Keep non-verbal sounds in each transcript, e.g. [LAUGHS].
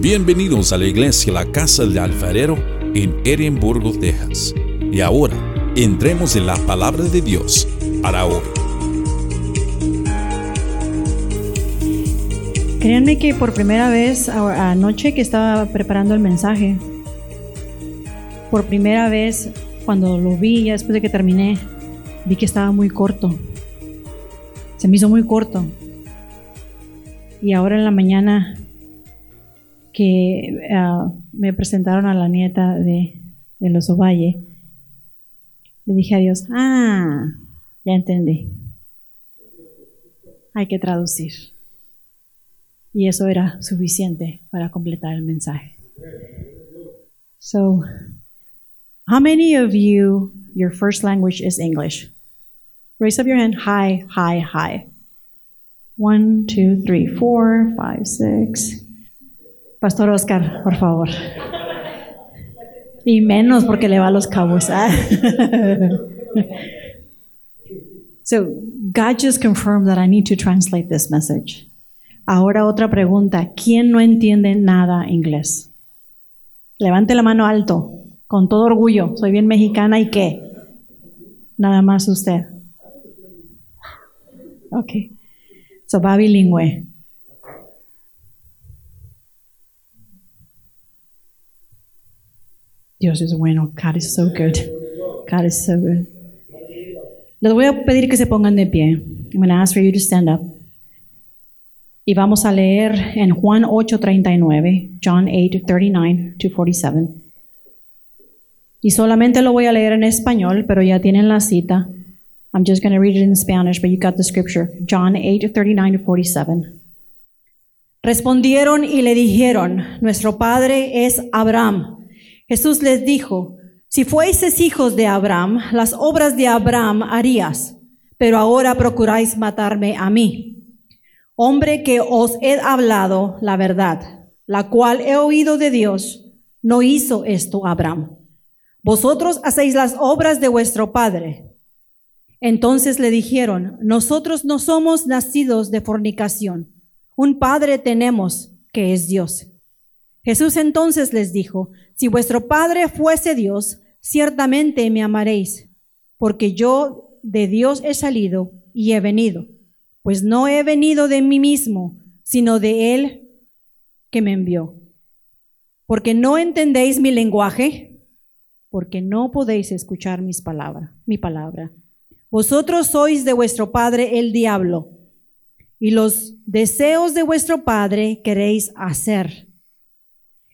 Bienvenidos a la iglesia La Casa del Alfarero en Edimburgo, Texas. Y ahora, entremos en la palabra de Dios para hoy. Créanme que por primera vez anoche que estaba preparando el mensaje, por primera vez cuando lo vi, ya después de que terminé, vi que estaba muy corto. Se me hizo muy corto. Y ahora en la mañana que ah, me presentaron a la nieta de, de los Ovalle, le dije a Dios, ah, ya entendí. Hay que traducir. Y eso era suficiente para completar el mensaje. So, how many of you, your first language is English? Raise up your hand. High, high, high. One, two, three, four, five, six. Pastor Oscar, por favor. Y menos porque le va a los cabos. ah. [LAUGHS] so, God just confirmed that I need to translate this message. Ahora otra pregunta. ¿Quién no entiende nada inglés? Levante la mano alto, con todo orgullo. Soy bien mexicana y qué? Nada más usted. Ok. So va bilingüe. Dios es bueno. God is so good. God is so good. Les voy a pedir que se pongan de pie. I'm going to ask for you to stand up. Y vamos a leer en Juan 8:39, John 8:39 to 47. Y solamente lo voy a leer en español, pero ya tienen la cita. I'm just going to read it in Spanish, but you got the scripture. John 8:39 to 47. Respondieron y le dijeron, nuestro padre es Abraham. Jesús les dijo, si fueseis hijos de Abraham, las obras de Abraham harías, pero ahora procuráis matarme a mí hombre que os he hablado la verdad, la cual he oído de Dios, no hizo esto Abraham. Vosotros hacéis las obras de vuestro padre. Entonces le dijeron, nosotros no somos nacidos de fornicación, un padre tenemos que es Dios. Jesús entonces les dijo, si vuestro padre fuese Dios, ciertamente me amaréis, porque yo de Dios he salido y he venido pues no he venido de mí mismo, sino de Él que me envió. Porque no entendéis mi lenguaje, porque no podéis escuchar mis palabras, mi palabra. Vosotros sois de vuestro padre el diablo, y los deseos de vuestro padre queréis hacer.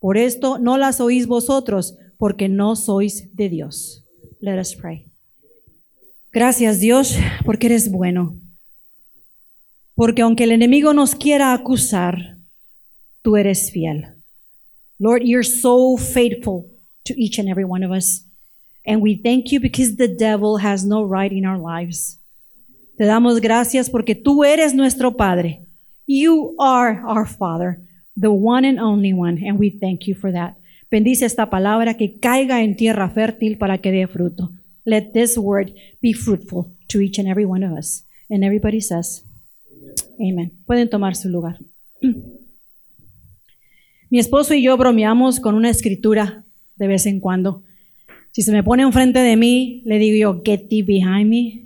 Por esto no las oís vosotros, porque no sois de Dios. Let us pray. Gracias Dios porque eres bueno. Porque aunque el enemigo nos quiera acusar, tú eres fiel. Lord, you're so faithful to each and every one of us. And we thank you because the devil has no right in our lives. Te damos gracias porque tú eres nuestro Padre. You are our Father, the one and only one, and we thank you for that. Bendice esta palabra que caiga en tierra fértil para que dé fruto. Let this word be fruitful to each and every one of us. And everybody says, Amen. Pueden tomar su lugar. Mi esposo y yo bromeamos con una escritura de vez en cuando. Si se me pone enfrente de mí, le digo yo, get thee behind me.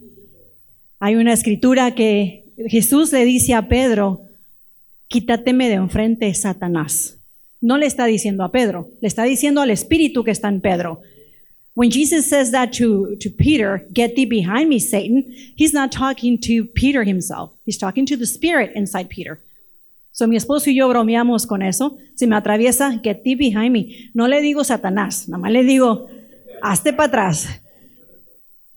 Hay una escritura que Jesús le dice a Pedro, quítateme de enfrente, Satanás. No le está diciendo a Pedro, le está diciendo al espíritu que está en Pedro. When Jesus says that to, to Peter, get thee behind me, Satan, he's not talking to Peter himself. He's talking to the spirit inside Peter. So mi esposo y yo bromeamos con eso. Si me atraviesa, get thee behind me. No le digo Satanás, nada más le digo, hazte para atrás.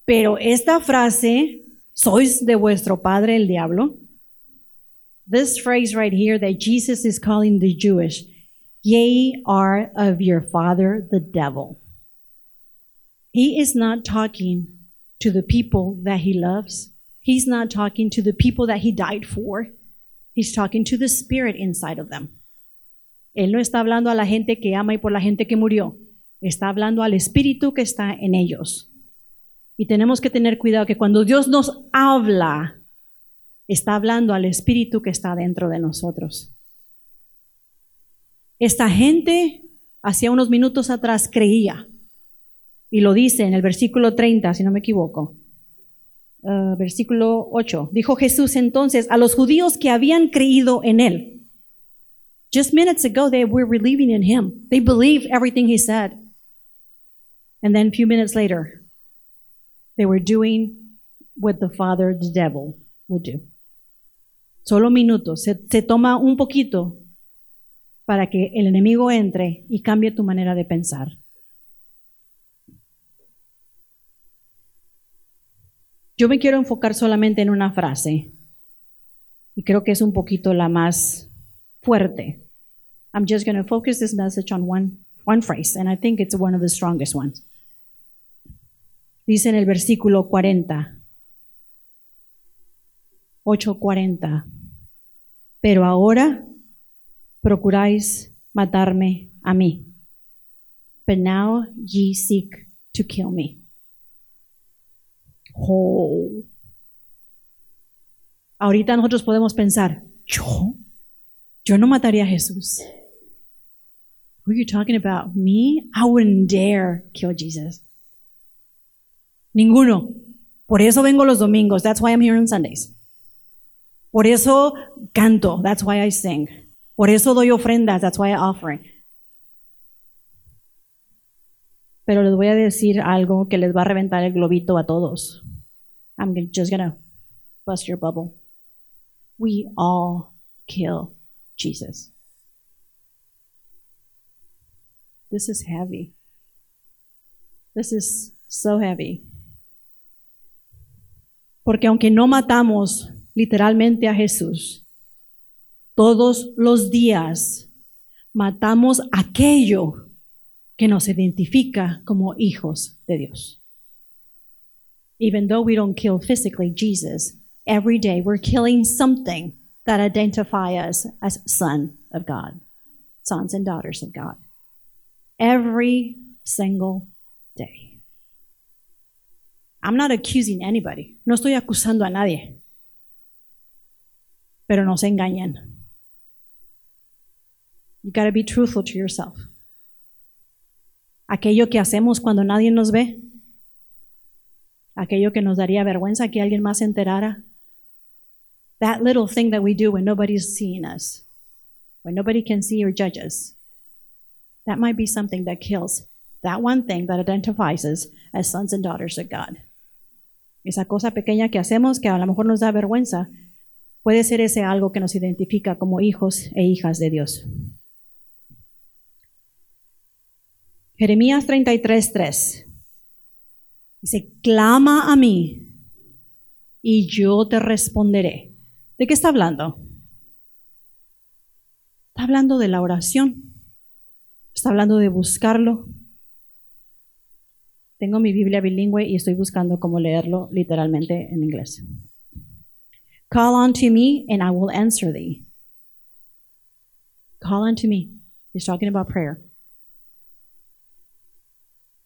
Pero esta frase, ¿sois de vuestro padre el diablo? This phrase right here that Jesus is calling the Jewish, Ye are of your father the devil. He is not talking to the people that he loves. He's not talking to the people that he died for. He's talking to the spirit inside of them. Él no está hablando a la gente que ama y por la gente que murió. Está hablando al espíritu que está en ellos. Y tenemos que tener cuidado que cuando Dios nos habla, está hablando al espíritu que está dentro de nosotros. Esta gente, hacía unos minutos atrás, creía. Y lo dice en el versículo 30, si no me equivoco. Uh, versículo 8. Dijo Jesús entonces a los judíos que habían creído en él. Just minutes ago, they were believing in him. They believed everything he said. And then a few minutes later, they were doing what the father, the devil, would do. Solo minutos. Se, toma un poquito para que el enemigo entre y cambie tu manera de pensar. Yo me quiero enfocar solamente en una frase y creo que es un poquito la más fuerte. I'm just going to focus this message on one, one phrase, and I think it's one of the strongest ones. Dice en el versículo 40, 8:40, pero ahora procuráis matarme a mí. But now ye seek to kill me. Oh. Ahorita nosotros podemos pensar, ¿yo? Yo no mataría a Jesús. Who are you talking about? Me? I wouldn't dare kill Jesus. Ninguno. Por eso vengo los domingos. That's why I'm here on Sundays. Por eso canto. That's why I sing. Por eso doy ofrendas. That's why I offer. Pero les voy a decir algo que les va a reventar el globito a todos. I'm just gonna bust your bubble. We all kill Jesus. This is heavy. This is so heavy. Porque aunque no matamos literalmente a Jesús, todos los días matamos aquello que nos identifica como hijos de Dios. Even though we don't kill physically Jesus, every day we're killing something that identify us as son of God, sons and daughters of God. Every single day. I'm not accusing anybody. No estoy acusando a nadie. Pero no se engañen. You got to be truthful to yourself. Aquello que hacemos cuando nadie nos ve, aquello que nos daría vergüenza que alguien más se enterara, that little thing that we do when nobody's seeing us, when nobody can see or judge us, that might be something that kills that one thing that identifies us as sons and daughters of God. Esa cosa pequeña que hacemos que a lo mejor nos da vergüenza, puede ser ese algo que nos identifica como hijos e hijas de Dios. Jeremías 33:3 dice, clama a mí y yo te responderé. ¿De qué está hablando? Está hablando de la oración. Está hablando de buscarlo. Tengo mi Biblia bilingüe y estoy buscando cómo leerlo literalmente en inglés. Call unto me and I will answer thee. Call unto me. He's talking about prayer.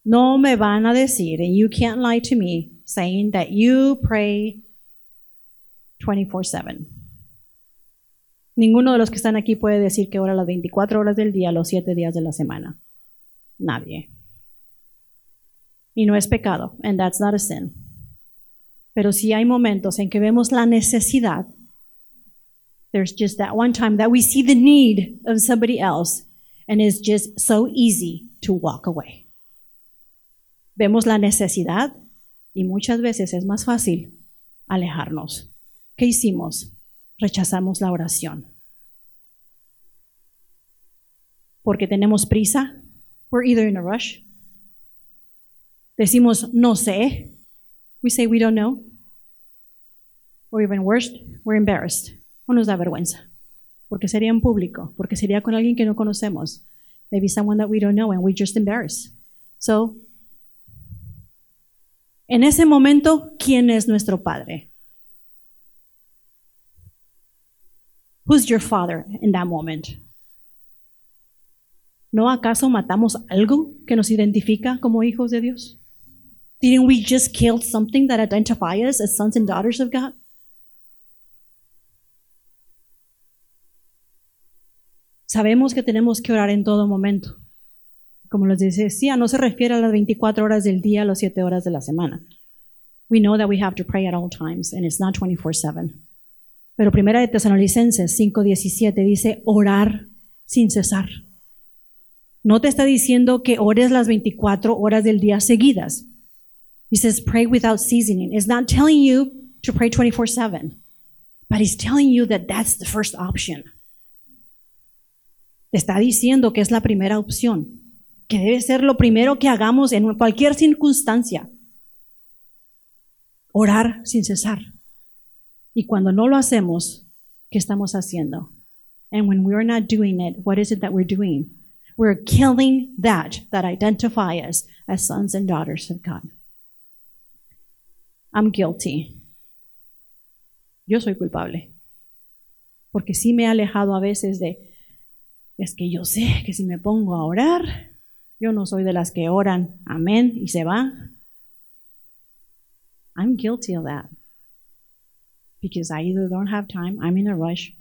No me van a decir, and you can't lie to me, saying that you pray 24/7. Ninguno de los que están aquí puede decir que ora las 24 horas del día, los 7 días de la semana. Nadie. Y no es pecado, and that's not a sin. Pero si hay momentos en que vemos la necesidad. There's just that one time that we see the need of somebody else and it's just so easy to walk away. Vemos la necesidad y muchas veces es más fácil alejarnos. ¿Qué hicimos? Rechazamos la oración. Porque tenemos prisa. We're either in a rush. Decimos no sé. We say we don't know. Or even worse, we're embarrassed. O nos da vergüenza. Porque sería en público, porque sería con alguien que no conocemos. maybe someone that we don't know, and we just embarrass. So, en ese momento, ¿quién es nuestro padre? Who's your father in that moment? ¿No acaso matamos algo que nos identifica como hijos de Dios? Didn't we just kill something that identifies us as sons and daughters of God? Sabemos que tenemos que orar en todo momento. Como les decía, no se refiere a las 24 horas del día, a las 7 horas de la semana. We know that we have to pray at all times, and it's not 24-7. Pero primera de Tesalonicenses 5:17 dice orar sin cesar. No te está diciendo que ores las 24 horas del día seguidas. He says pray without ceasing. It's not telling you to pray 24/7, but he's telling you that that's the first option. Te está diciendo que es la primera opción, que debe ser lo primero que hagamos en cualquier circunstancia. Orar sin cesar. Y cuando no lo hacemos, ¿qué estamos haciendo? And when we're not doing it, what is it that we're doing? We're killing that that identify us as sons and daughters of God. I'm guilty. Yo soy culpable. Porque sí me he alejado a veces de, es que yo sé que si me pongo a orar, yo no soy de las que oran, amén, y se va. I'm guilty of that. Because I either don't have time, I'm in a rush,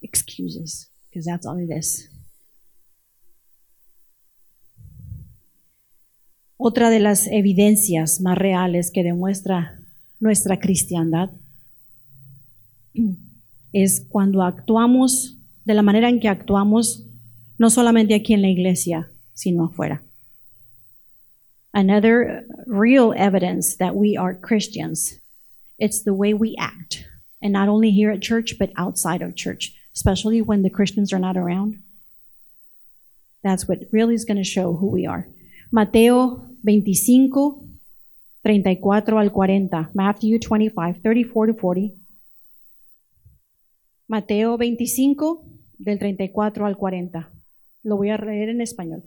excuses, because that's all it is. Otra de las evidencias más reales que demuestra nuestra cristiandad [CLEARS THROAT] es cuando actuamos de la manera en que actuamos, no solamente aquí en la iglesia, sino afuera. Another real evidence that we are Christians, it's the way we act. And not only here at church, but outside of church, especially when the Christians are not around. That's what really is going to show who we are. Mateo 25, 34 al 40. Matthew 25, 34 to 40. Mateo 25, del 34 al 40. Lo voy a leer en español.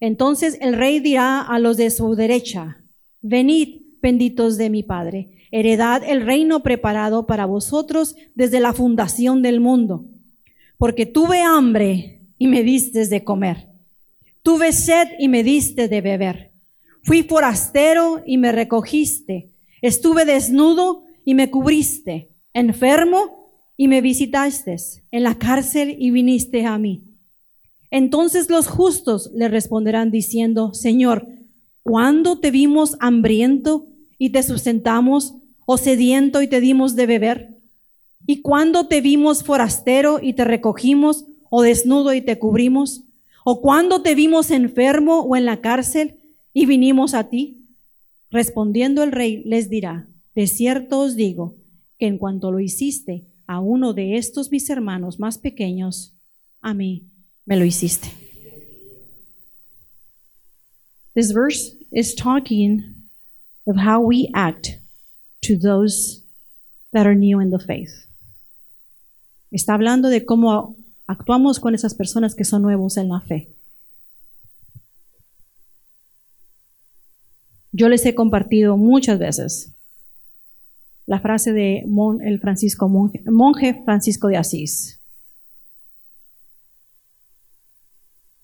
Entonces el rey dirá a los de su derecha, venid, benditos de mi Padre, heredad el reino preparado para vosotros desde la fundación del mundo. Porque tuve hambre y me diste de comer. Tuve sed y me diste de beber. Fui forastero y me recogiste. Estuve desnudo y me cubriste. Enfermo y me visitaste. En la cárcel y viniste a mí. Entonces los justos le responderán diciendo, Señor, ¿cuándo te vimos hambriento y te sustentamos, o sediento y te dimos de beber? ¿Y cuándo te vimos forastero y te recogimos, o desnudo y te cubrimos? ¿O cuándo te vimos enfermo o en la cárcel y vinimos a ti? Respondiendo el rey les dirá, de cierto os digo, que en cuanto lo hiciste a uno de estos mis hermanos más pequeños, a mí me lo hiciste. This verse is talking of how we act to those that are new in the faith. Está hablando de cómo actuamos con esas personas que son nuevos en la fe. Yo les he compartido muchas veces la frase de el Francisco monje, monje Francisco de Asís.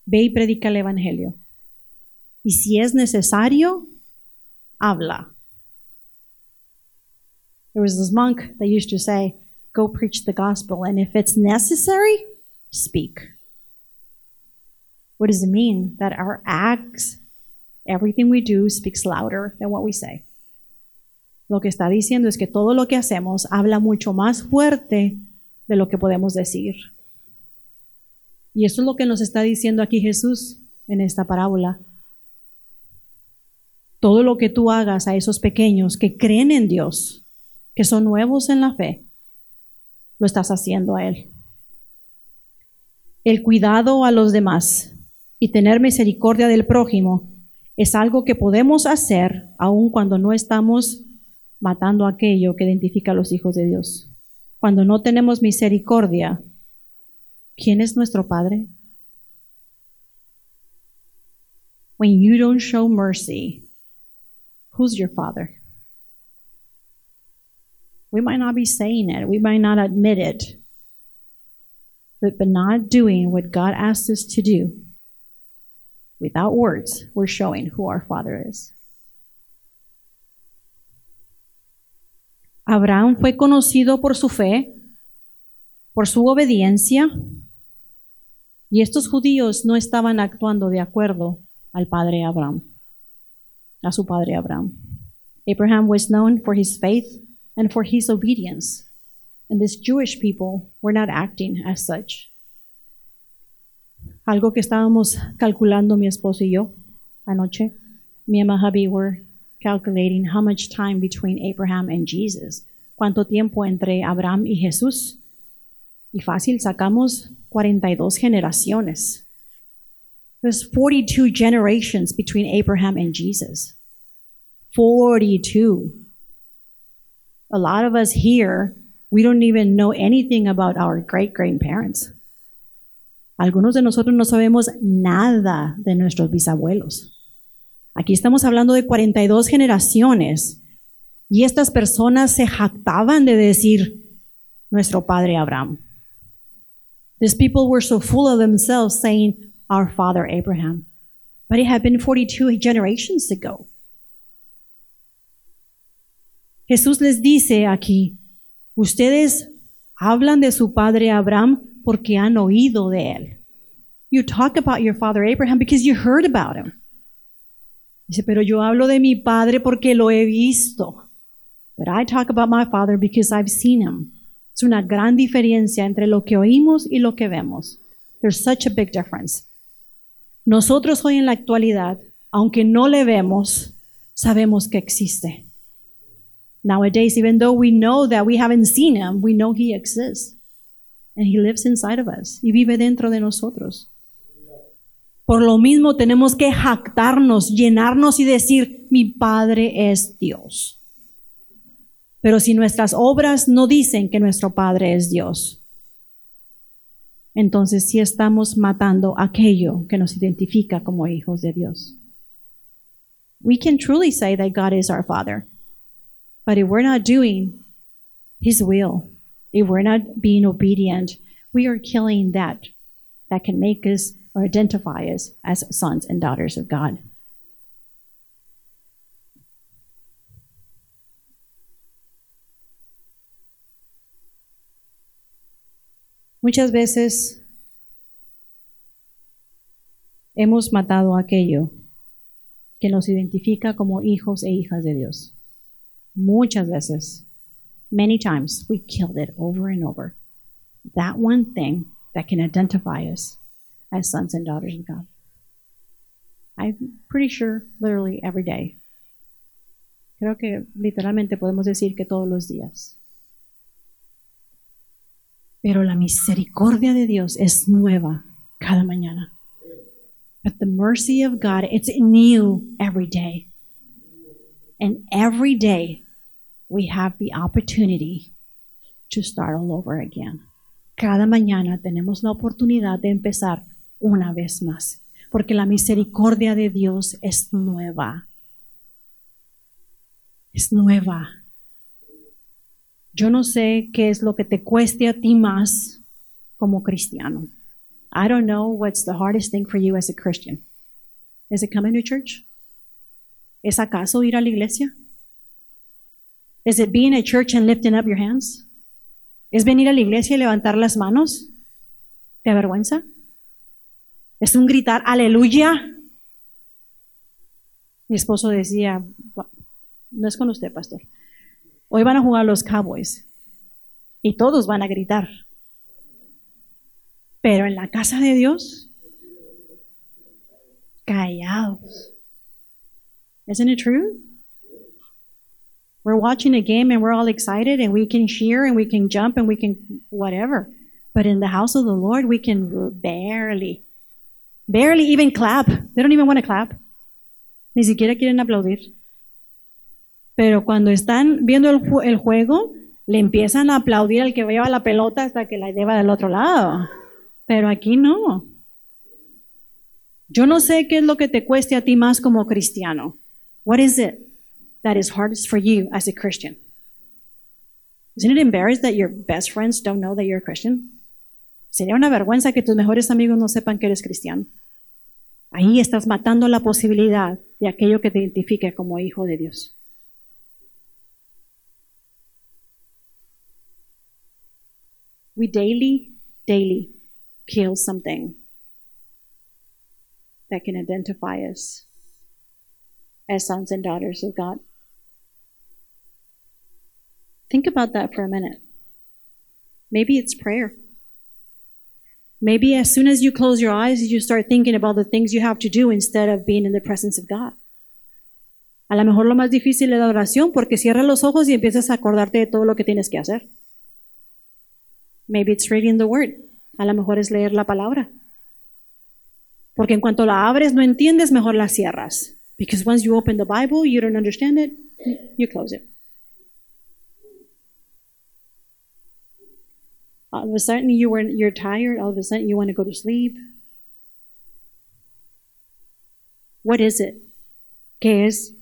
Ve y predica el Evangelio. Y si es necesario, habla. There was this monk that used to say, Go preach the gospel, and if it's necessary, speak. What does it mean? That our acts Everything we do speaks louder than what we say. Lo que está diciendo es que todo lo que hacemos habla mucho más fuerte de lo que podemos decir. Y eso es lo que nos está diciendo aquí Jesús en esta parábola. Todo lo que tú hagas a esos pequeños que creen en Dios, que son nuevos en la fe, lo estás haciendo a Él. El cuidado a los demás y tener misericordia del prójimo es algo que podemos hacer aun cuando no estamos matando aquello que identifica a los hijos de Dios. Cuando no tenemos misericordia, ¿quién es nuestro Padre? when you don't show mercy, who's your father? We might not be saying it, we might not admit it, but, but not doing what God asked us to do without words, we're showing who our father is. Abraham fue conocido por su fe, por su obediencia, y estos judíos no estaban actuando de acuerdo al padre Abraham, a su padre Abraham. Abraham was known for his faith and for his obedience, and these Jewish people were not acting as such. Algo que estábamos calculando mi esposo y yo anoche, me and my hubby were calculating how much time between Abraham and Jesus, cuánto tiempo entre Abraham y Jesús. Y fácil, sacamos 42 generaciones. There's 42 generations between Abraham and Jesus. 42. A lot of us here, we don't even know anything about our great grandparents. Algunos de nosotros no sabemos nada de nuestros bisabuelos. Aquí estamos hablando de 42 generaciones y estas personas se jactaban de decir nuestro padre Abraham. These people were so full of themselves saying our father Abraham. But it had been 42 generations ago. Jesús les dice aquí, ustedes hablan de su padre Abraham porque han oído de él. You talk about your father Abraham because you heard about him. Dice, pero yo hablo de mi padre porque lo he visto. But I talk about my father because I've seen him. Es una gran diferencia entre lo que oímos y lo que vemos. There's such a big difference. Nosotros hoy en la actualidad, aunque no le vemos, sabemos que existe. Nowadays, even though we know that we haven't seen him, we know he exists. And he lives inside of us. Y vive dentro de nosotros. Por lo mismo tenemos que jactarnos, llenarnos y decir, mi Padre es Dios. Pero si nuestras obras no dicen que nuestro Padre es Dios, entonces sí estamos matando aquello que nos identifica como hijos de Dios. We can truly say that God is our Father, but if we're not doing His will, if we're not being obedient, we are killing that that can make us or identify us as sons and daughters of God. Muchas veces hemos matado aquello que nos identifica como hijos e hijas de Dios. Muchas veces, many times, we killed it over and over. That one thing that can identify us as sons and daughters of God. I'm pretty sure literally every day. Creo que literalmente podemos decir que todos los días. Pero la misericordia de Dios es nueva cada mañana. But the mercy of God, it's new every day. And every day we have the opportunity to start all over again. Cada mañana tenemos la oportunidad de empezar una vez más, porque la misericordia de Dios es nueva. Es nueva. Yo no sé qué es lo que te cueste a ti más como cristiano. I don't know what's the hardest thing for you as a Christian. Is it coming to church? ¿Es acaso ir a la iglesia? Is it being at church and lifting up your hands? ¿Es venir a la iglesia y levantar las manos? ¿Te avergüenza? ¿Es un gritar aleluya? Mi esposo decía, no es con usted, pastor. Hoy van a jugar los Cowboys y todos van a gritar. Pero en la casa de Dios, callados. Isn't it true? We're watching a game and we're all excited and we can cheer and we can jump and we can whatever. But in the house of the Lord, we can barely, barely even clap. They don't even want to clap. Ni siquiera quieren aplaudir. Pero cuando están viendo el, juego, le empiezan a aplaudir al que lleva la pelota hasta que la lleva del otro lado. Pero aquí no. Yo no sé qué es lo que te cueste a ti más como cristiano. What is it that is hardest for you as a Christian? Isn't it embarrassed that your best friends don't know that you're a Christian? Sería una vergüenza que tus mejores amigos no sepan que eres cristiano. Ahí estás matando la posibilidad de aquello que te identifique como hijo de Dios. We daily, daily kill something that can identify us as sons and daughters of God. Think about that for a minute. Maybe it's prayer. Maybe as soon as you close your eyes, you start thinking about the things you have to do instead of being in the presence of God. A lo mejor lo más difícil es la oración porque cierras los ojos y empiezas a acordarte de todo lo que tienes que hacer. Maybe it's reading the word. A lo mejor es leer la palabra. Porque en cuanto la abres no entiendes, mejor la cierras. Because once you open the Bible, you don't understand it, you close it. All of a sudden you were you're tired, all of a sudden you want to go to sleep. What is it? ¿Qué es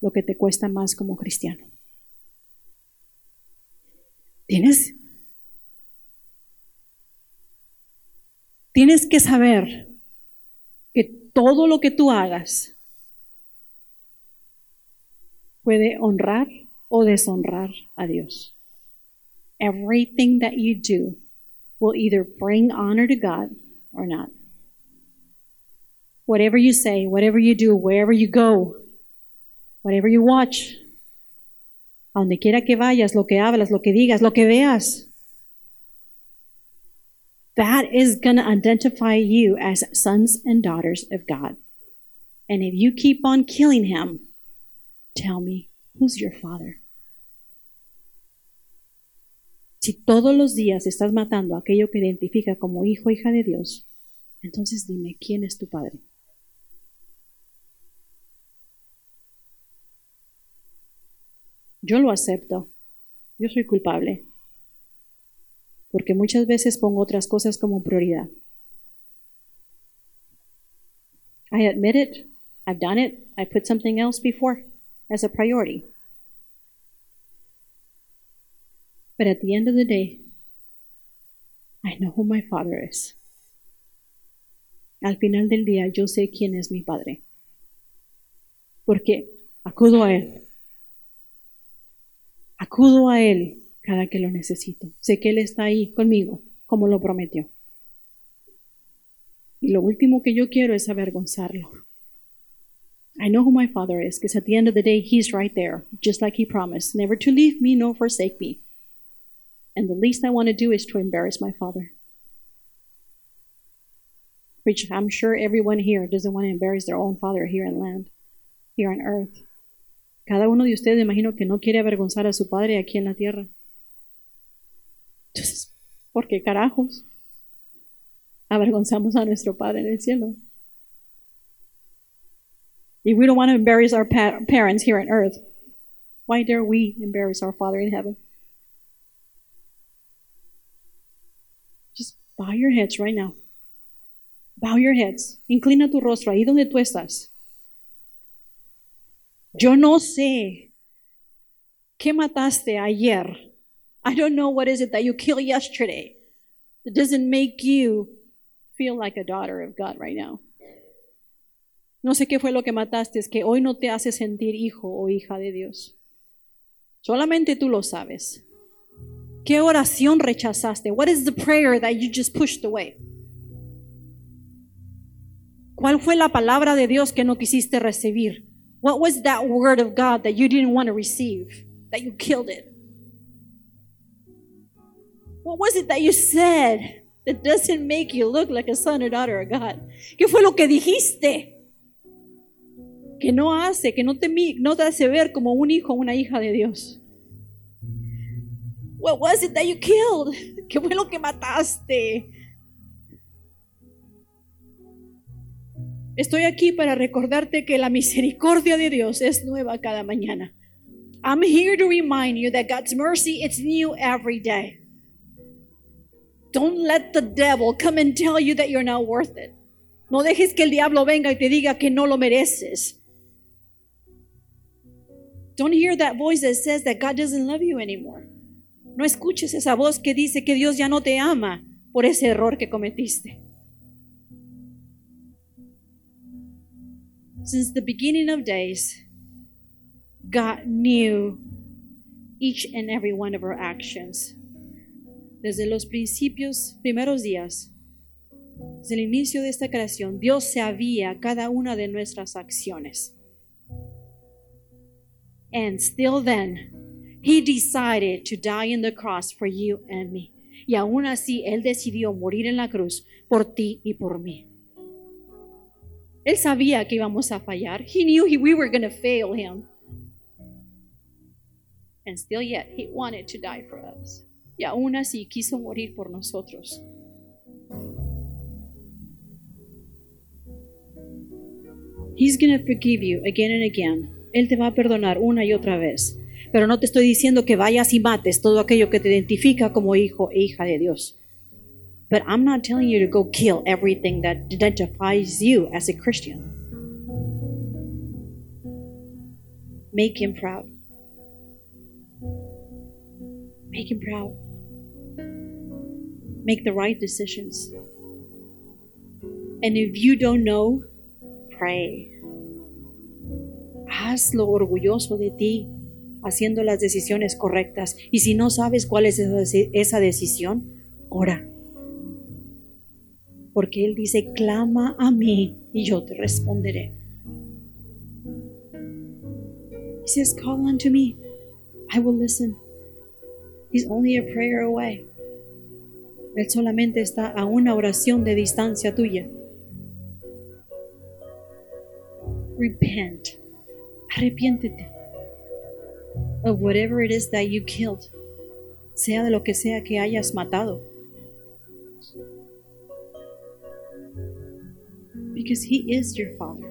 lo que te cuesta más como cristiano? ¿Tienes Tienes que saber que todo lo que tú hagas puede honrar o deshonrar a Dios. Everything that you do will either bring honor to God or not. Whatever you say, whatever you do, wherever you go, whatever you watch, a donde quiera que vayas, lo que hablas, lo que digas, lo que veas, that is going to identify you as sons and daughters of God. And if you keep on killing him, tell me, who's your father? Si todos los días estás matando aquello que identifica como hijo o hija de Dios, entonces dime, ¿quién es tu padre? Yo lo acepto. Yo soy culpable porque muchas veces pongo otras cosas como prioridad. I admit it, I've done it, I put something else before as a priority. But at the end of the day, I know who my father is. Al final del día yo sé quién es mi padre. Porque acudo a él. Acudo a él cada que lo necesito. Sé que Él está ahí conmigo, como lo prometió. Y lo último que yo quiero es avergonzarlo. I know who my Father is, because at the end of the day, He's right there, just like He promised, never to leave me nor forsake me. And the least I want to do is to embarrass my Father. Which I'm sure everyone here doesn't want to embarrass their own Father here in land, here on earth. Cada uno de ustedes, imagino que no quiere avergonzar a su Padre aquí en la tierra. Entonces, ¿por qué carajos avergonzamos a nuestro Padre en el cielo? If we don't want to embarrass our pa parents here on earth, why dare we embarrass our Father in heaven? Bow your heads right now. Bow your heads. Inclina tu rostro ahí donde tú estás. Yo no sé qué mataste ayer I don't know what is it that you killed yesterday that doesn't make you feel like a daughter of God right now. No sé qué fue lo que mataste, es que hoy no te hace sentir hijo o hija de Dios. Solamente tú lo sabes. ¿Qué oración rechazaste? What is the prayer that you just pushed away? ¿Cuál fue la palabra de Dios que no quisiste recibir? What was that word of God that you didn't want to receive? That you killed it? What was it that you said that doesn't make you look like a son or daughter of God? ¿Qué fue lo que dijiste? Que no hace, que no te, no te hace ver como un hijo o una hija de Dios. What was it that you killed? [LAUGHS] ¿Qué fue lo que mataste? Estoy aquí para recordarte que la misericordia de Dios es nueva cada mañana. I'm here to remind you that God's mercy is new every day. Don't let the devil come and tell you that you're not worth it. No dejes que el diablo venga y te diga que no lo mereces. Don't hear that voice that says that God doesn't love you anymore. No escuches esa voz que dice que Dios ya no te ama por ese error que cometiste. Since the beginning of days, God knew each and every one of our actions. Desde los principios, primeros días, desde el inicio de esta creación, Dios sabía cada una de nuestras acciones. And still then, He decided to die in the cross for you and me. Y aún así, Él decidió morir en la cruz por ti y por mí. Él sabía que íbamos a fallar. He knew he, we were going to fail Him. And still yet, He wanted to die for us. Y aún así quiso morir por nosotros. He's going to forgive you again and again. Él te va a perdonar una y otra vez. Pero no te estoy diciendo que vayas y mates todo aquello que te identifica como hijo e hija de Dios. But I'm not telling you to go kill everything that identifies you as a Christian. Make him proud. Make him proud. Make the right decisions. And if you don't know, pray. Hazlo orgulloso de ti, haciendo las decisiones correctas. Y si no sabes cuál es esa decisión, ora. Porque Él dice, clama a mí y yo te responderé. He says, call unto me. I will listen. He's only a prayer away. Él solamente está a una oración de distancia tuya. Repent. Arrepiéntete of whatever it is that you killed, sea de lo que sea que hayas matado. Because he is your father.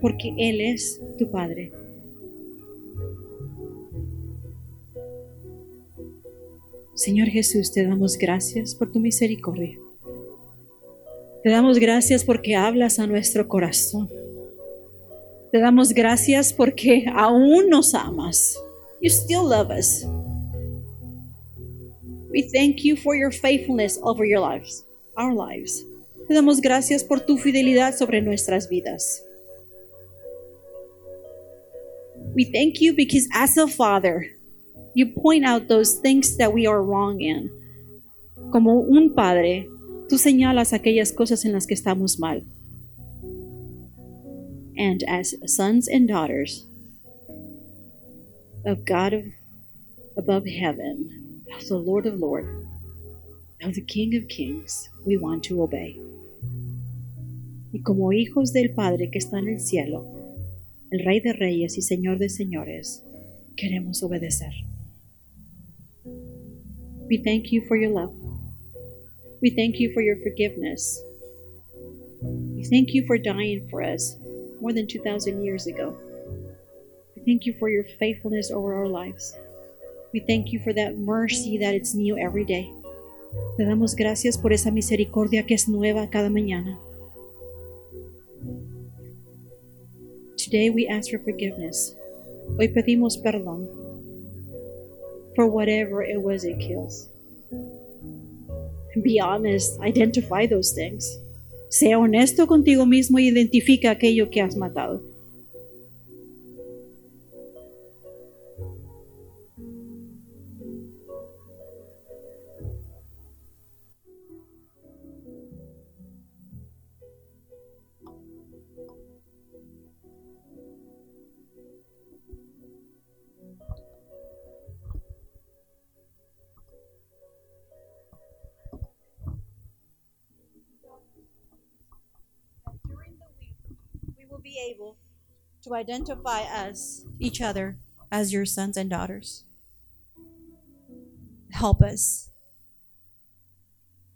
Porque él es tu padre. Señor Jesús, te damos gracias por tu misericordia. Te damos gracias porque hablas a nuestro corazón. Te damos gracias porque aún nos amas. You still love us. We thank you for your faithfulness over your lives, our lives. Te damos gracias por tu fidelidad sobre nuestras vidas. We thank you because as a father, you point out those things that we are wrong in. Como un padre, tú señalas aquellas cosas en las que estamos mal. And as sons and daughters of God of, above heaven, of the Lord of Lords, of the King of Kings, we want to obey. Y como hijos del Padre que está en el cielo, el Rey de Reyes y Señor de Señores, queremos obedecer. We thank you for your love. We thank you for your forgiveness. We thank you for dying for us more than 2,000 years ago. We thank you for your faithfulness over our lives. We thank you for that mercy that it's new every day. Te damos gracias por esa misericordia que es nueva cada mañana. Today we ask for forgiveness. Hoy pedimos perdón for whatever it was it kills. Be honest, identify those things. Sea honesto contigo mismo y identifica aquello que has matado. Be able to identify us, each other, as your sons and daughters. Help us.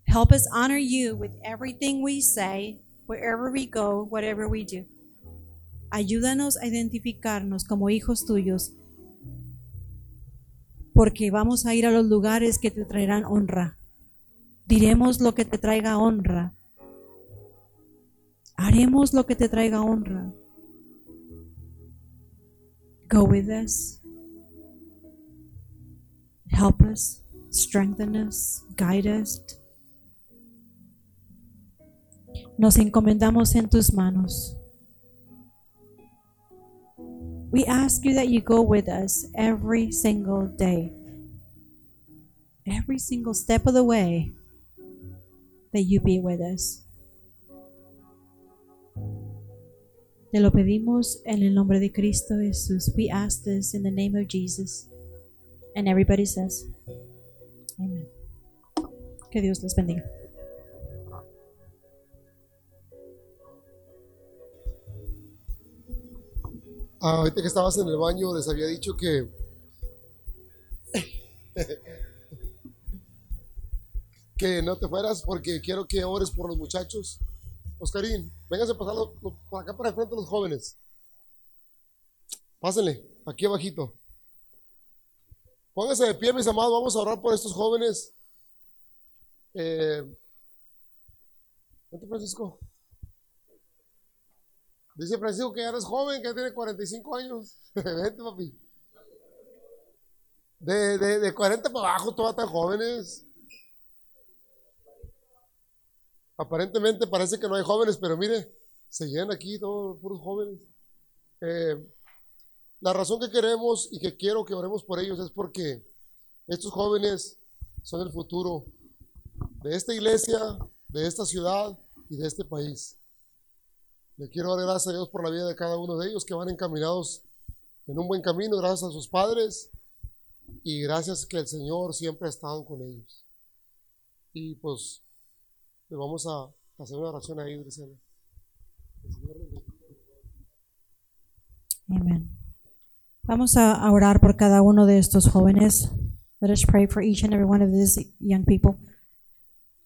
Help us honor you with everything we say, wherever we go, whatever we do. Ayúdanos a identificarnos como hijos tuyos, porque vamos a ir a los lugares que te traerán honra. Diremos lo que te traiga honra Haremos lo que te traiga honra. Go with us. Help us, strengthen us, guide us. Nos encomendamos en tus manos. We ask you that you go with us every single day. Every single step of the way, that you be with us. Te lo pedimos en el nombre de Cristo Jesús. We ask this in the name of Jesus. And everybody says, Amen. Que Dios les bendiga. Ah, ahorita que estabas en el baño, les había dicho que. [LAUGHS] que no te fueras porque quiero que ores por los muchachos. Oscarín, vénganse a pasarlo por acá para el frente los jóvenes. Pásenle, aquí abajito. Pónganse de pie, mis amados, vamos a orar por estos jóvenes. Eh, Francisco. Dice Francisco que ya eres joven, que ya tiene 45 años. [LAUGHS] Vente, papi. De, de, de 40 para abajo, todas tan jóvenes. Aparentemente parece que no hay jóvenes, pero mire, se llenan aquí todos puros jóvenes. Eh, la razón que queremos y que quiero que oremos por ellos es porque estos jóvenes son el futuro de esta iglesia, de esta ciudad y de este país. Le quiero dar gracias a Dios por la vida de cada uno de ellos que van encaminados en un buen camino, gracias a sus padres y gracias que el Señor siempre ha estado con ellos. Y pues le vamos a hacer una oración ahí, Grisela. Amén. Vamos a orar por cada uno de estos jóvenes. Let us pray for each and every one of these young people.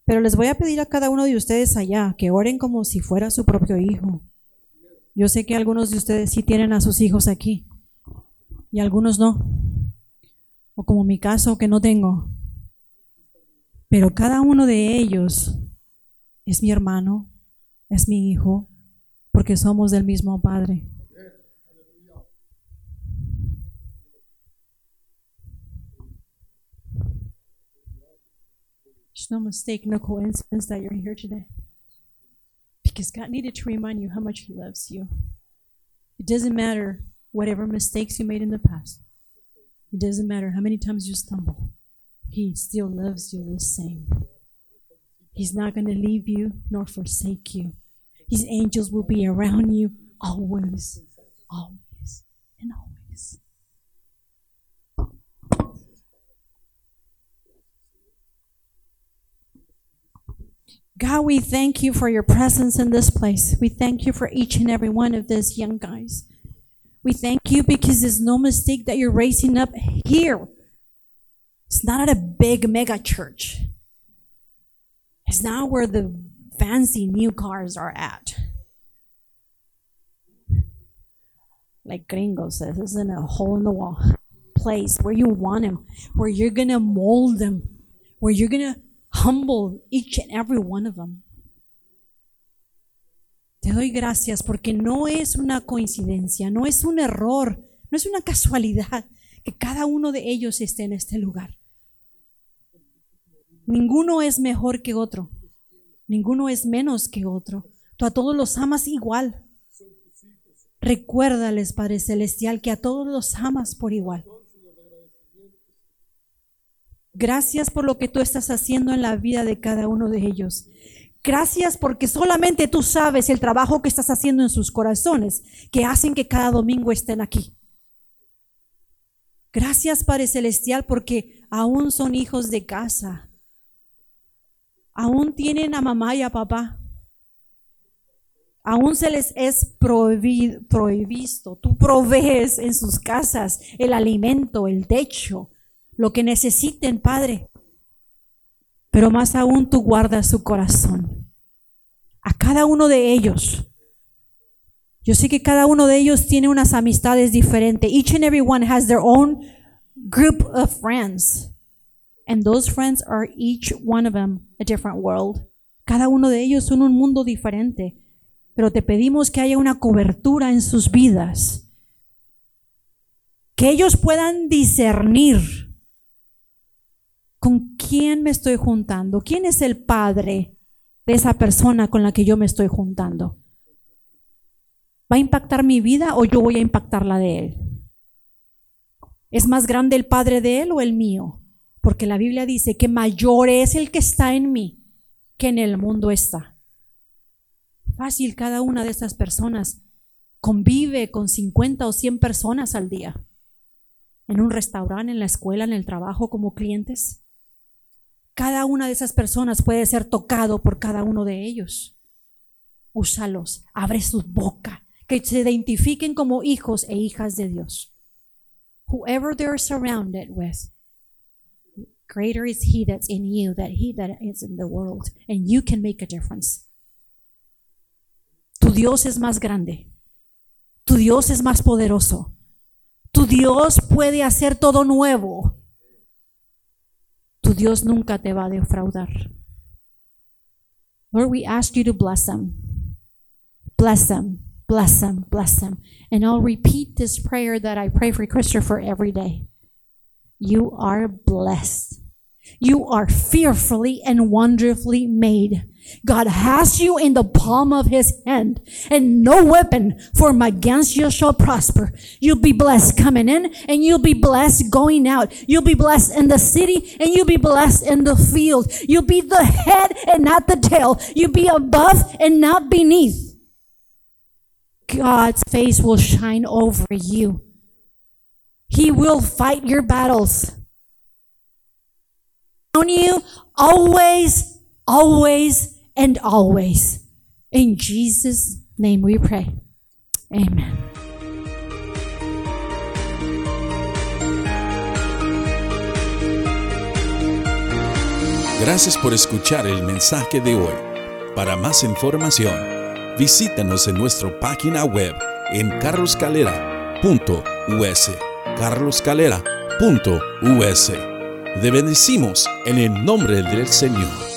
Pero les voy a pedir a cada uno de ustedes allá que oren como si fuera su propio hijo. Yo sé que algunos de ustedes sí tienen a sus hijos aquí y algunos no. O como mi caso que no tengo. Pero cada uno de ellos es mi hermano, es mi hijo, porque somos del mismo Padre. It's no mistake, no coincidence that you're here today. Because God needed to remind you how much He loves you. It doesn't matter whatever mistakes you made in the past, it doesn't matter how many times you stumble, He still loves you the same. He's not going to leave you nor forsake you. His angels will be around you always, always, and always. God, we thank you for your presence in this place. We thank you for each and every one of these young guys. We thank you because there's no mistake that you're raising up here. It's not at a big mega church. It's not where the fancy new cars are at. Like Gringo says, this is in a hole in the wall place where you want them, where you're going to mold them, where you're going to humble each and every one of them. Te doy gracias porque no es una coincidencia, no es un error, no es una casualidad que cada uno de ellos esté en este lugar. Ninguno es mejor que otro, ninguno es menos que otro. Tú a todos los amas igual. Recuérdales, Padre Celestial, que a todos los amas por igual. Gracias por lo que tú estás haciendo en la vida de cada uno de ellos. Gracias porque solamente tú sabes el trabajo que estás haciendo en sus corazones, que hacen que cada domingo estén aquí. Gracias, Padre Celestial, porque aún son hijos de casa. Aún tienen a mamá y a papá. Aún se les es prohibido. Tú provees en sus casas el alimento, el techo, lo que necesiten, Padre. Pero más aún tú guardas su corazón. A cada uno de ellos. Yo sé que cada uno de ellos tiene unas amistades diferentes. Each and every one has their own group of friends. And those friends are each one of them a different world. Cada uno de ellos son un mundo diferente. pero te pedimos que haya una cobertura en sus vidas, que ellos puedan discernir con quién me estoy juntando, quién es el padre de esa persona con la que yo me estoy juntando. ¿Va a impactar mi vida o yo voy a impactar la de él? ¿Es más grande el padre de él o el mío? Porque la Biblia dice que mayor es el que está en mí que en el mundo está. Fácil, cada una de estas personas convive con 50 o 100 personas al día. En un restaurante, en la escuela, en el trabajo, como clientes. Cada una de esas personas puede ser tocado por cada uno de ellos. Úsalos, abre su boca, que se identifiquen como hijos e hijas de Dios. Whoever they're surrounded with, greater is He that's in you than He that is in the world, and you can make a difference. Tu Dios es más grande. Tu Dios es más poderoso. Tu Dios puede hacer todo nuevo. Tu Dios nunca te va a defraudar. Lord, we ask you to bless them. Bless them. Bless them. Bless them. And I'll repeat this prayer that I pray for Christopher every day. You are blessed. You are fearfully and wonderfully made. God has you in the palm of his hand and no weapon formed against you shall prosper. You'll be blessed coming in and you'll be blessed going out. You'll be blessed in the city and you'll be blessed in the field. You'll be the head and not the tail. You'll be above and not beneath. God's face will shine over you. He will fight your battles on you always, always, and always. In Jesus' name we pray. Amen. Gracias por escuchar el mensaje de hoy. Para más información, visítanos en nuestra página web en carloscalera.us. carloscalera.us. Te bendecimos en el nombre del Señor.